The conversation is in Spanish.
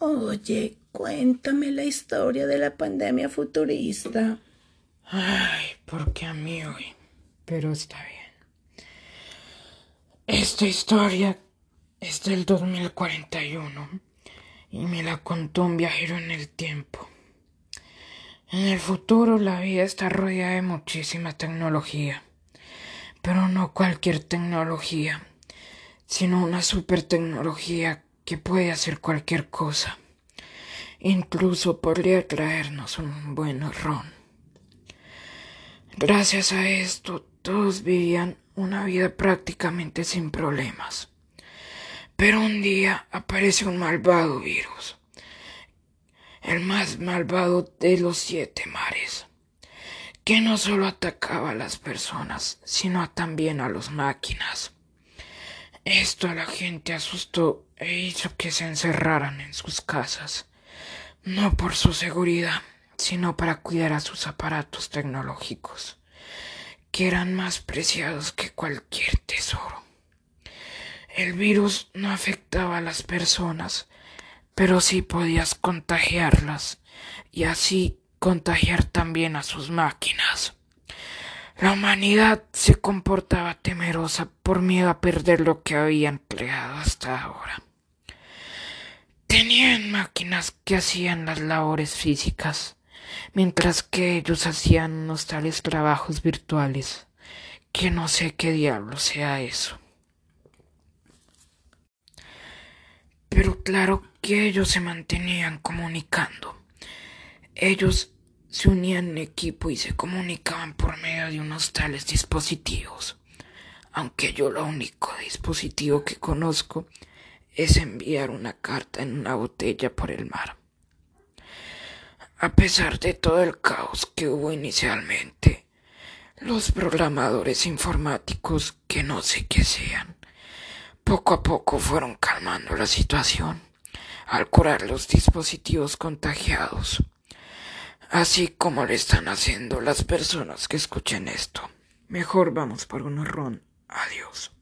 Oye, cuéntame la historia de la pandemia futurista. Ay, porque a mí hoy. Pero está bien. Esta historia es del 2041 y me la contó un viajero en el tiempo. En el futuro la vida está rodeada de muchísima tecnología, pero no cualquier tecnología, sino una super tecnología que puede hacer cualquier cosa. Incluso podría traernos un buen ron. Gracias a esto, todos vivían una vida prácticamente sin problemas. Pero un día aparece un malvado virus, el más malvado de los siete mares, que no solo atacaba a las personas, sino también a las máquinas. Esto a la gente asustó e hizo que se encerraran en sus casas, no por su seguridad, sino para cuidar a sus aparatos tecnológicos, que eran más preciados que cualquier tesoro. El virus no afectaba a las personas, pero sí podías contagiarlas y así contagiar también a sus máquinas. La humanidad se comportaba temerosa por miedo a perder lo que habían creado hasta ahora. Tenían máquinas que hacían las labores físicas, mientras que ellos hacían unos tales trabajos virtuales, que no sé qué diablo sea eso. Pero claro que ellos se mantenían comunicando. Ellos se unían en equipo y se comunicaban por medio de unos tales dispositivos. Aunque yo lo único dispositivo que conozco es enviar una carta en una botella por el mar. A pesar de todo el caos que hubo inicialmente, los programadores informáticos, que no sé qué sean, poco a poco fueron calmando la situación al curar los dispositivos contagiados así como le están haciendo las personas que escuchen esto. Mejor vamos por un ron. Adiós.